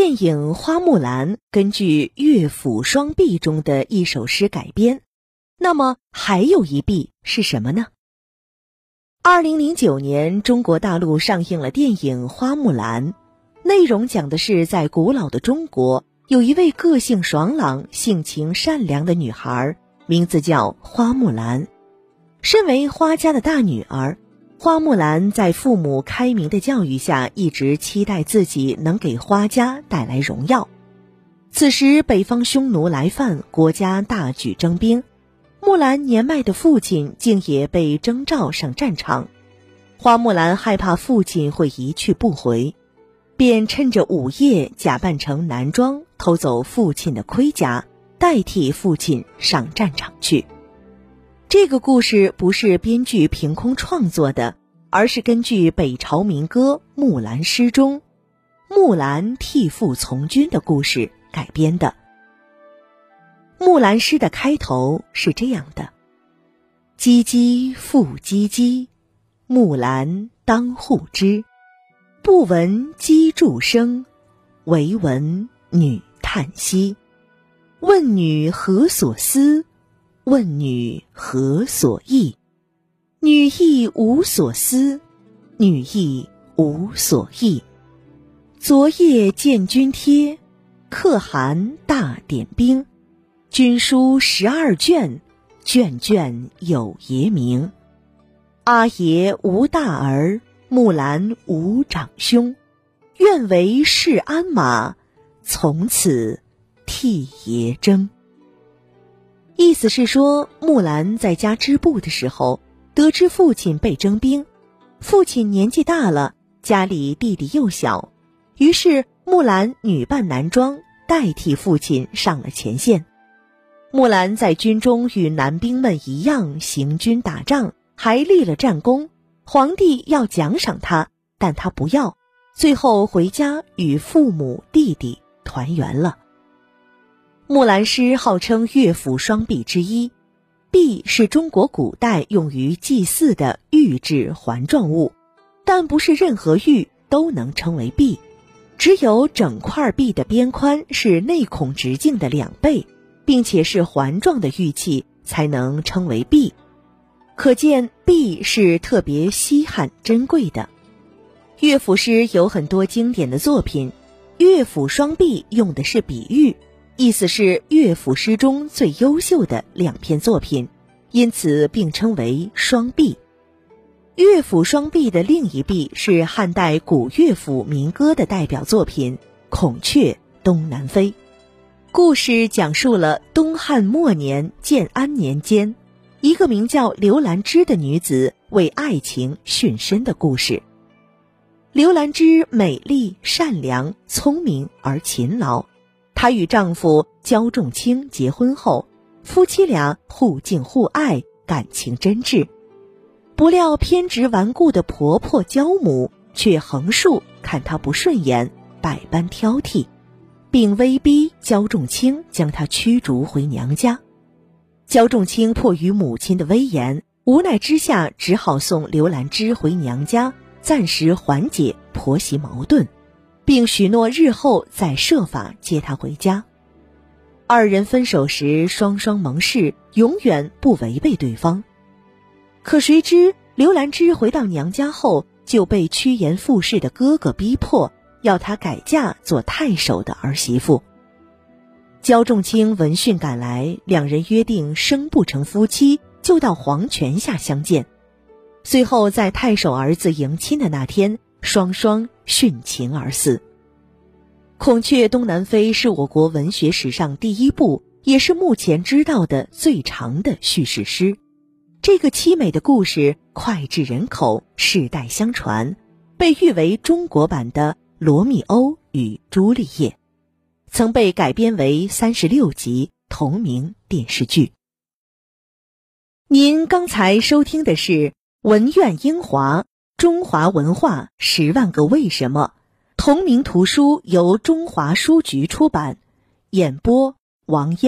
电影《花木兰》根据乐府双璧中的一首诗改编，那么还有一璧是什么呢？二零零九年，中国大陆上映了电影《花木兰》，内容讲的是在古老的中国，有一位个性爽朗、性情善良的女孩，名字叫花木兰。身为花家的大女儿。花木兰在父母开明的教育下，一直期待自己能给花家带来荣耀。此时，北方匈奴来犯，国家大举征兵，木兰年迈的父亲竟也被征召上战场。花木兰害怕父亲会一去不回，便趁着午夜假扮成男装，偷走父亲的盔甲，代替父亲上战场去。这个故事不是编剧凭空创作的，而是根据北朝民歌《木兰诗》中木兰替父从军的故事改编的。《木兰诗》的开头是这样的：“唧唧复唧唧，木兰当户织。不闻机杼声，惟闻女叹息。问女何所思？”问女何所忆？女亦无所思，女亦无所忆。昨夜见军帖，可汗大点兵。军书十二卷，卷卷有爷名。阿爷无大儿，木兰无长兄。愿为市鞍马，从此替爷征。意思是说，木兰在家织布的时候，得知父亲被征兵，父亲年纪大了，家里弟弟又小，于是木兰女扮男装，代替父亲上了前线。木兰在军中与男兵们一样行军打仗，还立了战功，皇帝要奖赏他，但他不要，最后回家与父母弟弟团圆了。木兰诗号称乐府双璧之一，璧是中国古代用于祭祀的玉制环状物，但不是任何玉都能称为璧，只有整块璧的边宽是内孔直径的两倍，并且是环状的玉器才能称为璧，可见璧是特别稀罕珍贵的。乐府诗有很多经典的作品，乐府双璧用的是比喻。意思是乐府诗中最优秀的两篇作品，因此并称为双璧。乐府双璧的另一璧是汉代古乐府民歌的代表作品《孔雀东南飞》。故事讲述了东汉末年建安年间，一个名叫刘兰芝的女子为爱情殉身的故事。刘兰芝美丽、善良、聪明而勤劳。她与丈夫焦仲卿结婚后，夫妻俩互敬互爱，感情真挚。不料偏执顽固的婆婆焦母却横竖看她不顺眼，百般挑剔，并威逼焦仲卿将她驱逐回娘家。焦仲卿迫于母亲的威严，无奈之下只好送刘兰芝回娘家，暂时缓解婆媳矛盾。并许诺日后再设法接她回家。二人分手时双双盟誓，永远不违背对方。可谁知刘兰芝回到娘家后，就被趋炎附势的哥哥逼迫，要她改嫁做太守的儿媳妇。焦仲卿闻讯赶来，两人约定生不成夫妻，就到黄泉下相见。随后在太守儿子迎亲的那天。双双殉情而死。《孔雀东南飞》是我国文学史上第一部，也是目前知道的最长的叙事诗。这个凄美的故事脍炙人口，世代相传，被誉为中国版的《罗密欧与朱丽叶》，曾被改编为三十六集同名电视剧。您刚才收听的是《文苑英华》。中华文化十万个为什么，同名图书由中华书局出版，演播王燕。